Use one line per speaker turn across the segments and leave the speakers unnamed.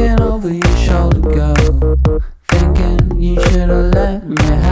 Looking over your shoulder, girl. Thinking you should've let me have.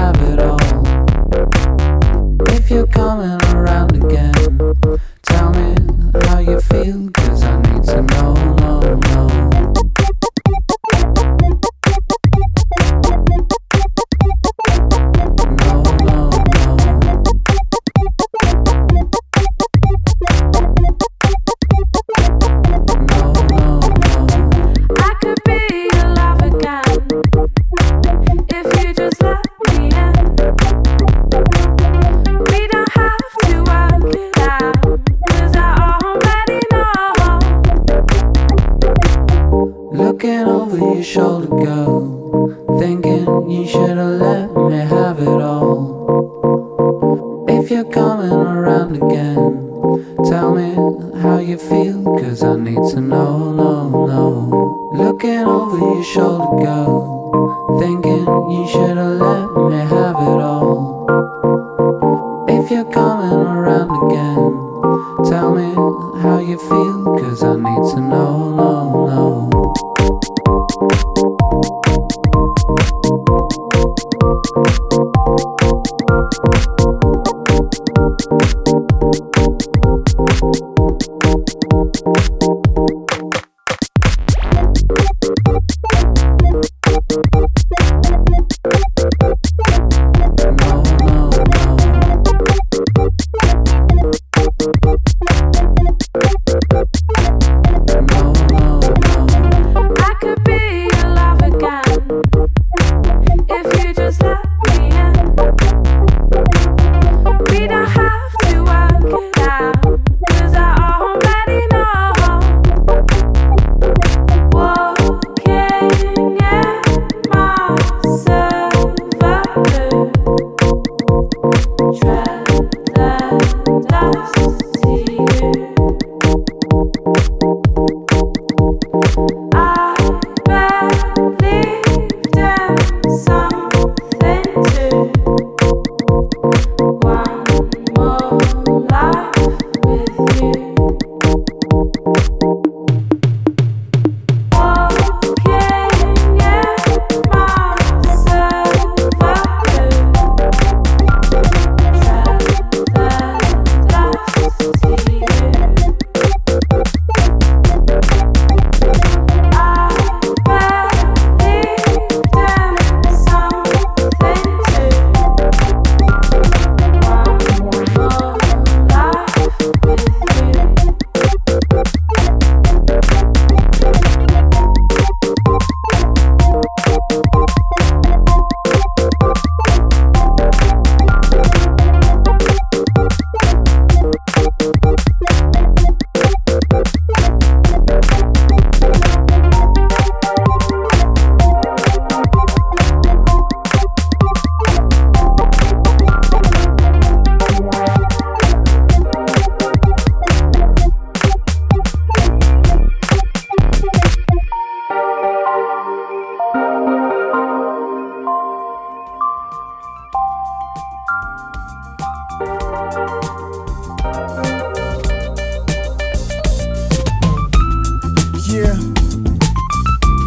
Looking over your shoulder, girl. Thinking you should have let me have it all. If you're coming around again, tell me how you feel, cause I need to know, no, no. Looking over your shoulder, girl. Thinking you should have let me have it all.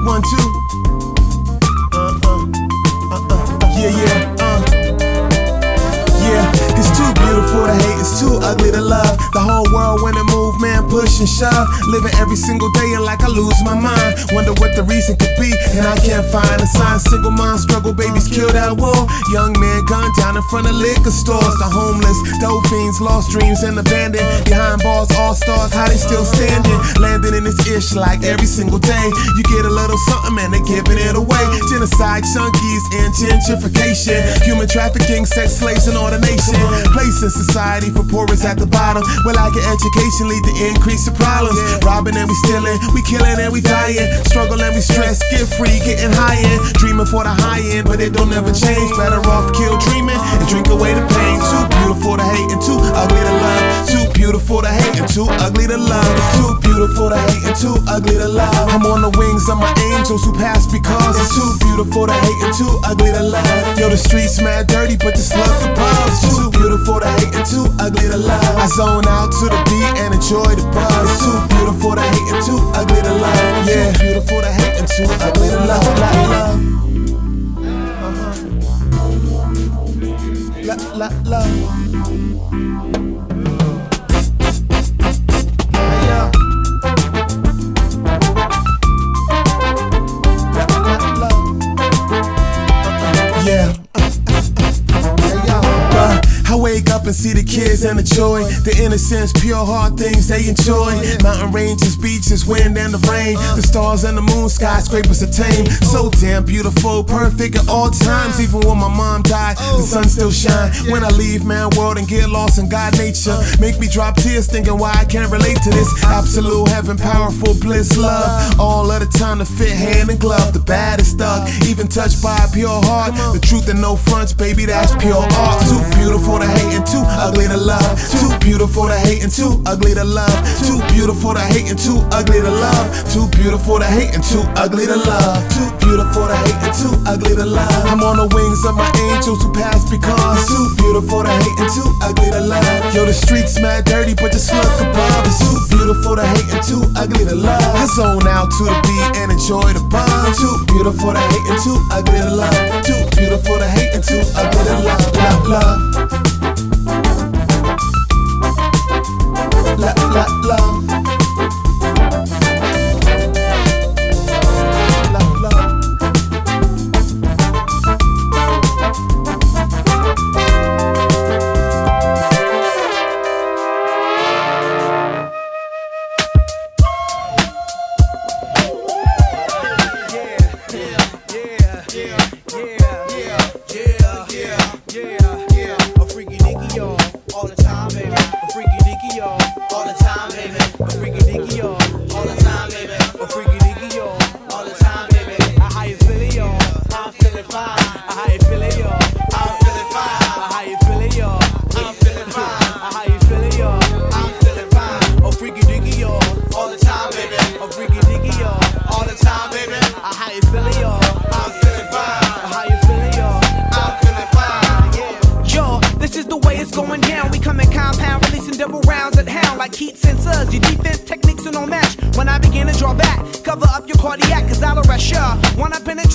One, two, and. Living every single day and like I lose my mind. Wonder what the reason could be, and I can't find a sign. Single mom struggle, babies killed at war. Young man gunned down in front of liquor stores. The homeless, dope fiends, lost dreams and abandoned. Behind bars, all stars, how they still standing. Landing in this ish like every single day. You get a little something and they giving it away. Genocide, chunkies, and gentrification. Human trafficking, sex slaves, and ordination. Placing society for poor is at the bottom. Will I get education lead to increase of problems. Robbing and we stealing, we killing and we dying. Struggle and we stress, get free, getting high end. Dreaming for the high end, but it don't ever change. Better off kill dreaming and drink away the pain. Too beautiful to hate and too ugly to love. Too beautiful to hate and too ugly to love. Too beautiful to hate and too ugly to love. I'm on the wings of my angels who pass because it's too beautiful to hate and too ugly to love. Yo, the streets mad dirty, but this love the buzz. Too beautiful to hate and too ugly to love. I zone out to the beat and enjoy the buzz. Too beautiful to hate and too ugly to love. Yeah, too beautiful to hate and too ugly to love. Love, love. Uh-huh. La, la, see the kids and the joy. The innocence, pure heart things they enjoy. Mountain ranges, beaches, wind and the rain. The stars and the moon, skyscrapers tame. So damn beautiful, perfect at all times. Even when my mom died, the sun still shine. When I leave man world and get lost in God nature, make me drop tears thinking why I can't relate to this. Absolute heaven, powerful bliss, love. All of the time to fit hand and glove. The baddest thug, even touched by a pure heart. The truth and no fronts, baby, that's pure art. Too beautiful to hate and too ugly to love. Too beautiful to hate and too ugly to love. Too beautiful to hate and too ugly to love. Too beautiful to hate and too ugly to love. Too beautiful to hate and too ugly to love. I'm on the wings of my angels who pass because too beautiful to hate and too ugly to love. Yo, the streets mad dirty, but just look above. It's too beautiful to hate and too ugly to love. I zone out to the beat and enjoy the buzz. Too beautiful to hate and too ugly to love. Too beautiful to hate and too ugly to love. Love, love. that love.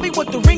me with the ring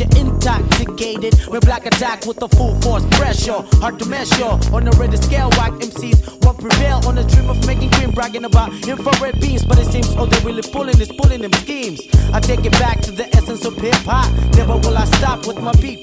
get you intoxicated. Black attack with the full force pressure, hard to measure on the rated scale. Whack MCs won't prevail on the dream of making green, bragging about infrared beams, but it seems all they're really pulling is pulling them schemes. I take it back to the essence of hip hop. Never will I stop with my beat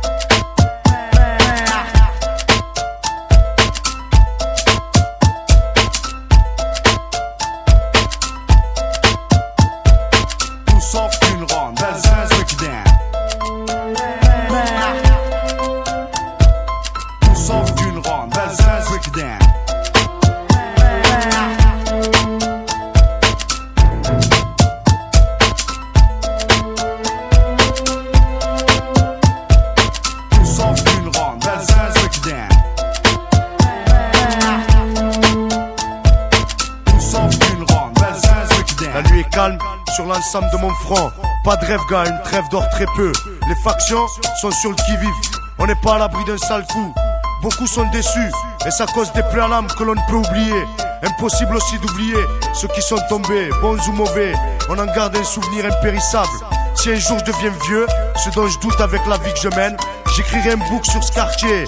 De mon front. Pas de rêve, gars, une trêve d'or très peu. Les factions sont sur le qui-vive. On n'est pas à l'abri d'un sale coup. Beaucoup sont déçus, et ça cause des plaies à l'âme que l'on ne peut oublier. Impossible aussi d'oublier ceux qui sont tombés, bons ou mauvais. On en garde un souvenir impérissable. Si un jour je deviens vieux, ce dont je doute avec la vie que je mène, j'écrirai un book sur ce quartier.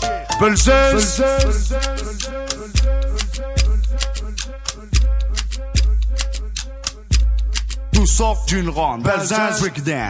Tout sort d'une ronde, Belzins Breakdown.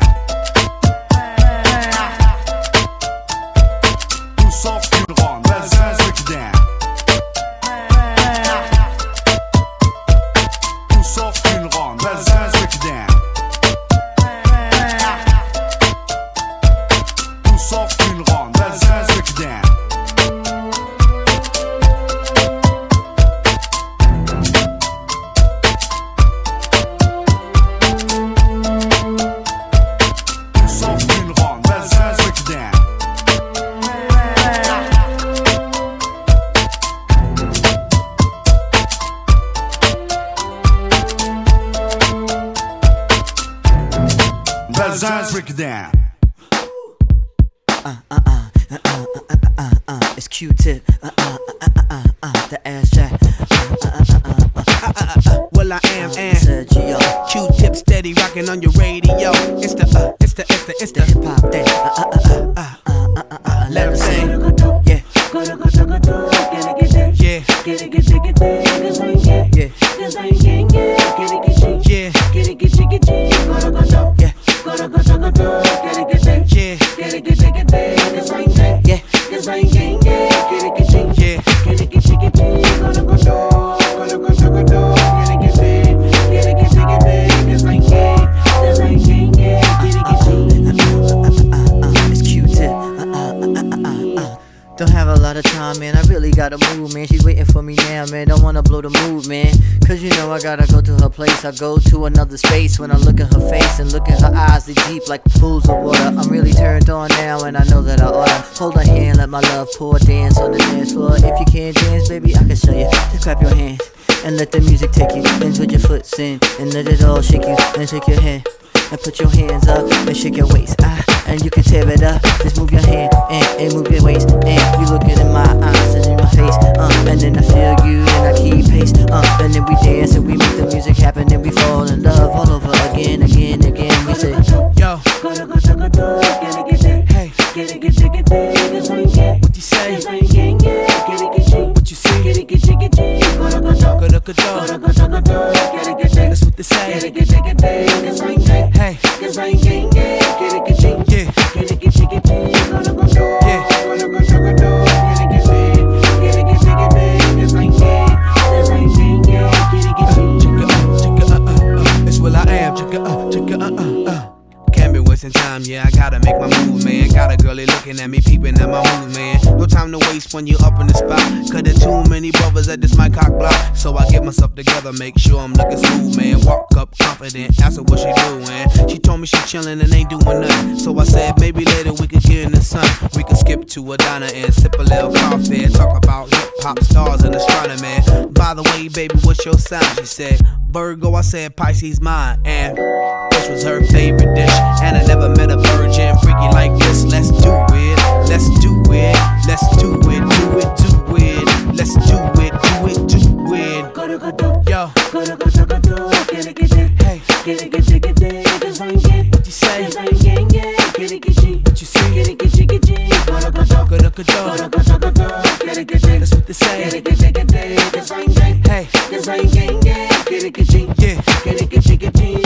Belsunce Breakdown.
It's Q-tip, uh, uh, uh, uh, uh, uh, the ass jack. Uh, uh, uh, uh,
uh, uh, Well, I am, and Q-tip steady rocking on your radio. It's the, uh, it's the, it's the, it's the
wanna the move, man. Cause you know I gotta go to her place. I go to another space when I look at her face and look at her eyes. They deep like pools of water. I'm really turned on now, and I know that I oughta hold her hand, let my love pour, dance on the dance floor. If you can't dance, baby, I can show you. Just clap your hands and let the music take you. Then put your foot in and let it all shake you. Then shake your head and put your hands up and shake your waist. Ah, and you can tear it up. Just move your hand and, and move your waist. And you looking in my eyes and in my face. Uh, and then I feel you and I keep pace.
Get myself together, make sure I'm looking smooth, man. Walk up confident, ask her what she doing. She told me she chillin' and ain't doing nothing. So I said, maybe later we could get in the sun. We could skip to a diner and sip a little coffee. Talk about hip hop stars and astronomy. By the way, baby, what's your sign? She said, Virgo, I said Pisces mine. And this was her favorite dish. And I never met a virgin freaky like this. Let's do it, let's do it, let's do it, do it, do it. Let's do it, do it, do it. Yo. Hey. What you say? What you see? That's what they say. Hey. Yeah.